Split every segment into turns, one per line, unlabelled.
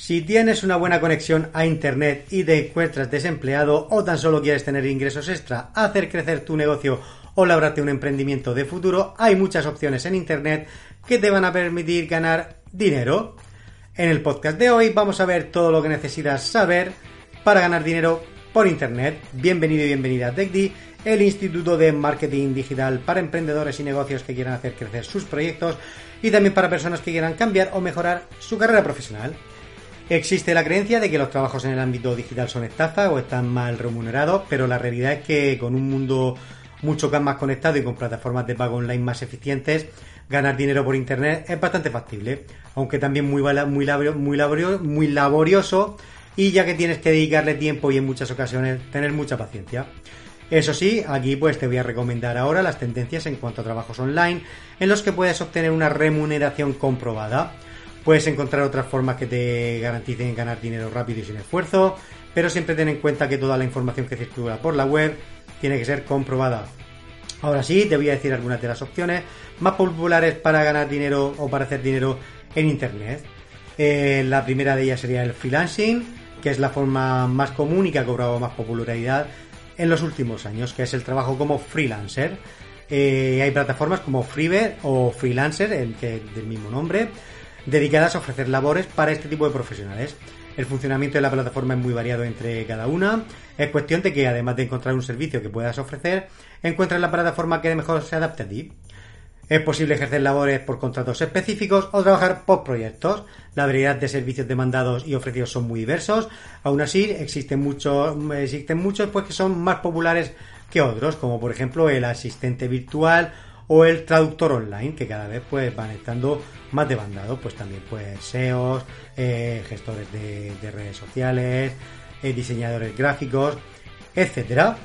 Si tienes una buena conexión a Internet y te encuentras desempleado o tan solo quieres tener ingresos extra, hacer crecer tu negocio o labrarte un emprendimiento de futuro, hay muchas opciones en Internet que te van a permitir ganar dinero. En el podcast de hoy vamos a ver todo lo que necesitas saber para ganar dinero por Internet. Bienvenido y bienvenida a TechD, el Instituto de Marketing Digital para emprendedores y negocios que quieran hacer crecer sus proyectos y también para personas que quieran cambiar o mejorar su carrera profesional. Existe la creencia de que los trabajos en el ámbito digital son estafa o están mal remunerados, pero la realidad es que con un mundo mucho más conectado y con plataformas de pago online más eficientes, ganar dinero por internet es bastante factible, aunque también muy, muy, laborioso y ya que tienes que dedicarle tiempo y en muchas ocasiones tener mucha paciencia. Eso sí, aquí pues te voy a recomendar ahora las tendencias en cuanto a trabajos online en los que puedes obtener una remuneración comprobada. Puedes encontrar otras formas que te garanticen ganar dinero rápido y sin esfuerzo, pero siempre ten en cuenta que toda la información que circula por la web tiene que ser comprobada. Ahora sí, te voy a decir algunas de las opciones más populares para ganar dinero o para hacer dinero en Internet. Eh, la primera de ellas sería el freelancing, que es la forma más común y que ha cobrado más popularidad en los últimos años, que es el trabajo como freelancer. Eh, hay plataformas como Freever o Freelancer, el que del mismo nombre, dedicadas a ofrecer labores para este tipo de profesionales. El funcionamiento de la plataforma es muy variado entre cada una. Es cuestión de que, además de encontrar un servicio que puedas ofrecer, encuentres la plataforma que mejor se adapte a ti. Es posible ejercer labores por contratos específicos o trabajar por proyectos. La variedad de servicios demandados y ofrecidos son muy diversos. Aún así, existen muchos, existen muchos pues, que son más populares que otros, como por ejemplo el asistente virtual o el traductor online, que cada vez pues van estando más demandados, pues también pues SEOs, eh, gestores de, redes sociales, eh, diseñadores gráficos, etcétera.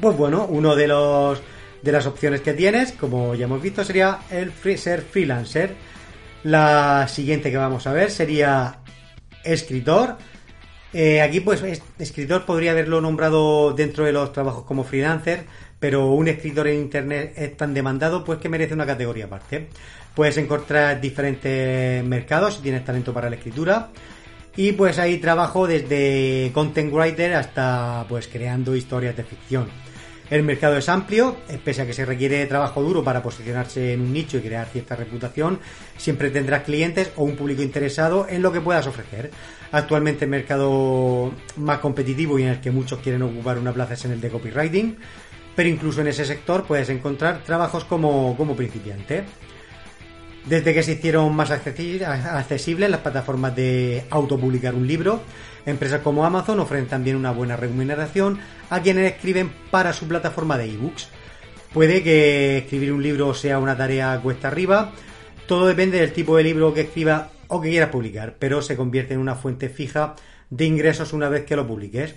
Pues bueno, uno de los de las opciones que tienes, como ya hemos visto, sería el ser freelancer. La siguiente que vamos a ver sería escritor. Eh, aquí, pues, escritor podría haberlo nombrado dentro de los trabajos como freelancer, pero un escritor en internet es tan demandado pues que merece una categoría aparte. Puedes encontrar diferentes mercados si tienes talento para la escritura. Y pues ahí trabajo desde content writer hasta pues creando historias de ficción. El mercado es amplio, pese a que se requiere trabajo duro para posicionarse en un nicho y crear cierta reputación, siempre tendrás clientes o un público interesado en lo que puedas ofrecer. Actualmente el mercado más competitivo y en el que muchos quieren ocupar una plaza es en el de copywriting pero incluso en ese sector puedes encontrar trabajos como, principiante. Desde que se hicieron más accesibles las plataformas de autopublicar un libro, empresas como Amazon ofrecen también una buena remuneración a quienes escriben para su plataforma de ebooks. Puede que escribir un libro sea una tarea cuesta arriba, todo depende del tipo de libro que escriba o que quieras publicar, pero se convierte en una fuente fija de ingresos una vez que lo publiques.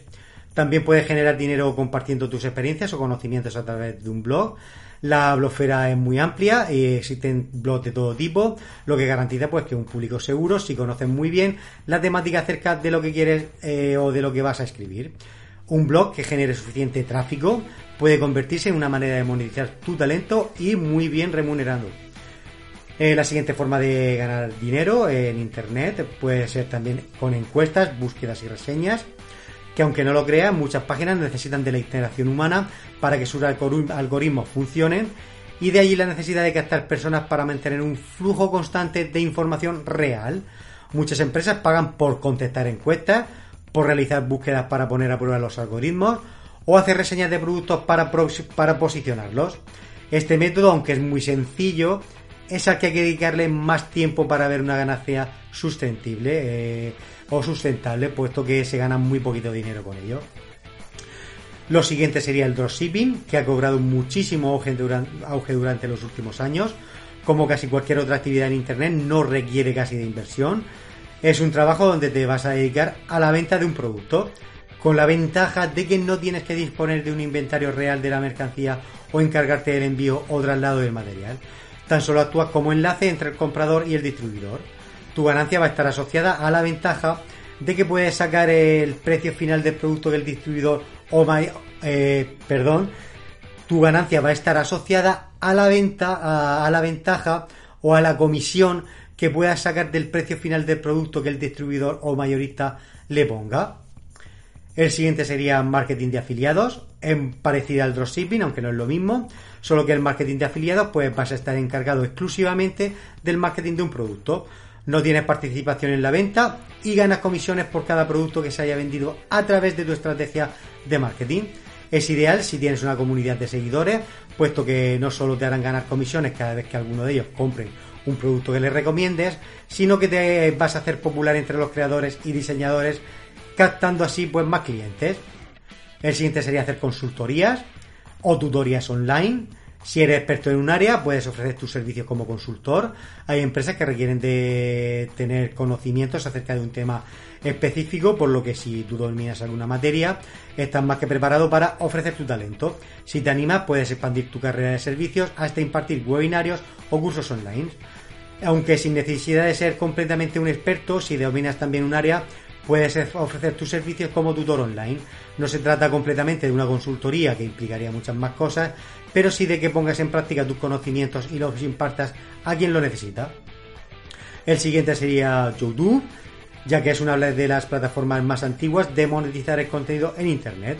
También puedes generar dinero compartiendo tus experiencias o conocimientos a través de un blog. La blogfera es muy amplia y existen blogs de todo tipo, lo que garantiza pues que un público seguro si conoces muy bien la temática acerca de lo que quieres eh, o de lo que vas a escribir. Un blog que genere suficiente tráfico puede convertirse en una manera de monetizar tu talento y muy bien remunerando. Eh, la siguiente forma de ganar dinero en Internet puede ser también con encuestas, búsquedas y reseñas que aunque no lo crean, muchas páginas necesitan de la interacción humana para que sus algoritmos funcionen y de allí la necesidad de captar personas para mantener un flujo constante de información real. Muchas empresas pagan por contestar encuestas, por realizar búsquedas para poner a prueba los algoritmos o hacer reseñas de productos para, para posicionarlos. Este método, aunque es muy sencillo, es al que hay que dedicarle más tiempo para ver una ganancia sustentable. Eh, o sustentable, puesto que se gana muy poquito dinero con ello. Lo siguiente sería el dropshipping, que ha cobrado muchísimo auge durante, los últimos años. como casi cualquier otra actividad en Internet, no requiere casi de inversión. Es un trabajo donde te vas a dedicar a la venta de un producto, con la ventaja de que no tienes que disponer de un inventario real de la mercancía o encargarte del envío o traslado del material. Tan solo actúas como enlace entre el comprador y el distribuidor. Tu ganancia va a estar asociada a la ventaja de que puedes sacar el precio final del producto del distribuidor o eh, perdón, tu ganancia va a estar asociada a la venta, a, la ventaja o a la comisión que puedas sacar del precio final del producto que el distribuidor o mayorista le ponga. El siguiente sería marketing de afiliados, en parecida al dropshipping, aunque no es lo mismo, solo que el marketing de afiliados pues vas a estar encargado exclusivamente del marketing de un producto. No tienes participación en la venta y ganas comisiones por cada producto que se haya vendido a través de tu estrategia de marketing. Es ideal si tienes una comunidad de seguidores, puesto que no solo te harán ganar comisiones cada vez que alguno de ellos compren un producto que les recomiendes, sino que te vas a hacer popular entre los creadores y diseñadores, captando así pues más clientes. El siguiente sería hacer consultorías o tutorías online si eres experto en un área, puedes ofrecer tus servicios como consultor. Hay empresas que requieren de tener conocimientos acerca de un tema específico, por lo que si tú dominas alguna materia, estás más que preparado para ofrecer tu talento. Si te animas, puedes expandir tu carrera de servicios hasta impartir webinarios o cursos online. Aunque sin necesidad de ser completamente un experto, si dominas también un área, puedes ofrecer tus servicios como tutor online. No se trata completamente de una consultoría que implicaría muchas más cosas, pero sí de que pongas en práctica tus conocimientos y los impartas a quien lo necesita. El siguiente sería YouTube, ya que es una de las plataformas más antiguas de monetizar el contenido en Internet.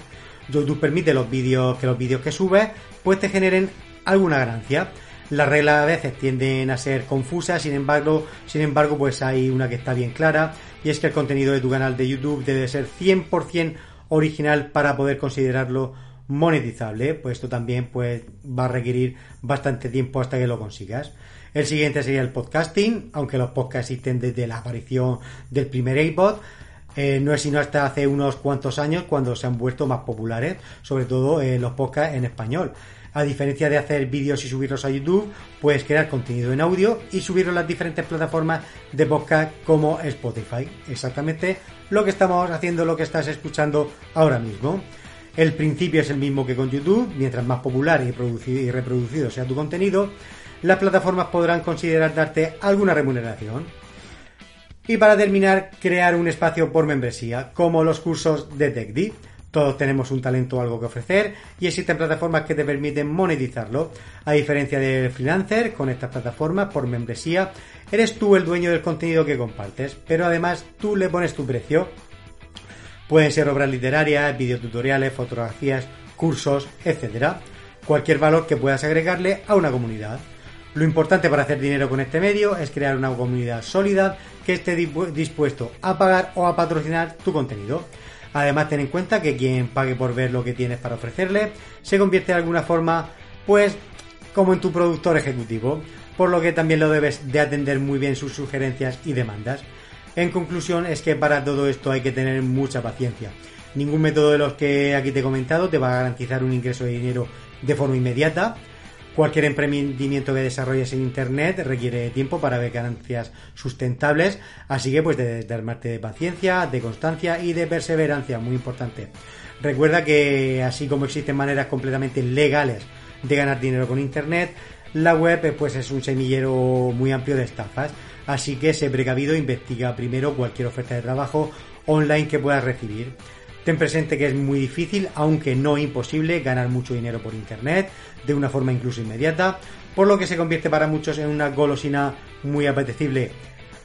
YouTube permite que los vídeos que subes pues te generen alguna ganancia. Las reglas a veces tienden a ser confusas, sin embargo, sin embargo, pues hay una que está bien clara y es que el contenido de tu canal de YouTube debe ser 100% original para poder considerarlo monetizable, pues esto también pues va a requerir bastante tiempo hasta que lo consigas. El siguiente sería el podcasting, aunque los podcasts existen desde la aparición del primer iPod. Eh, no es sino hasta hace unos cuantos años cuando se han vuelto más populares, sobre todo eh, los podcasts en español. A diferencia de hacer vídeos y subirlos a YouTube, puedes crear contenido en audio y subirlo a las diferentes plataformas de podcast como Spotify. Exactamente lo que estamos haciendo, lo que estás escuchando ahora mismo. El principio es el mismo que con YouTube, mientras más popular y, y reproducido sea tu contenido, las plataformas podrán considerar darte alguna remuneración. Y para terminar, crear un espacio por membresía, como los cursos de TechD. Todos tenemos un talento o algo que ofrecer y existen plataformas que te permiten monetizarlo. A diferencia del freelancer, con estas plataformas por membresía, eres tú el dueño del contenido que compartes, pero además tú le pones tu precio. Pueden ser obras literarias, videotutoriales, fotografías, cursos, etc. Cualquier valor que puedas agregarle a una comunidad. Lo importante para hacer dinero con este medio es crear una comunidad sólida que esté dispuesto a pagar o a patrocinar tu contenido. Además, ten en cuenta que quien pague por ver lo que tienes para ofrecerle se convierte de alguna forma, pues, como en tu productor ejecutivo, por lo que también lo debes de atender muy bien sus sugerencias y demandas. En conclusión, es que para todo esto hay que tener mucha paciencia. Ningún método de los que aquí te he comentado te va a garantizar un ingreso de dinero de forma inmediata, Cualquier emprendimiento que desarrolles en Internet requiere tiempo para ver ganancias sustentables, así que pues de, armarte de paciencia, de constancia y de perseverancia, muy importante. Recuerda que así como existen maneras completamente legales de ganar dinero con Internet, la web pues es un semillero muy amplio de estafas, así que sé precavido investiga primero cualquier oferta de trabajo online que puedas recibir. Ten presente que es muy difícil, aunque no imposible, ganar mucho dinero por Internet, de una forma incluso inmediata, por lo que se convierte para muchos en una golosina muy apetecible.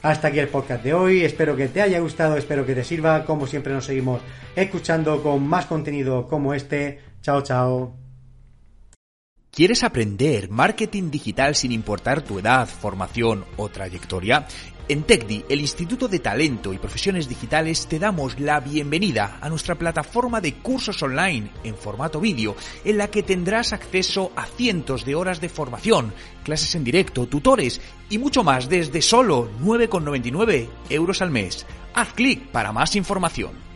Hasta aquí el podcast de hoy, espero que te haya gustado, espero que te sirva, como siempre nos seguimos escuchando con más contenido como este. Chao, chao.
¿Quieres aprender marketing digital sin importar tu edad, formación o trayectoria? En TechDi, el Instituto de Talento y Profesiones Digitales, te damos la bienvenida a nuestra plataforma de cursos online en formato vídeo, en la que tendrás acceso a cientos de horas de formación, clases en directo, tutores y mucho más desde solo 9,99 euros al mes. Haz clic para más información.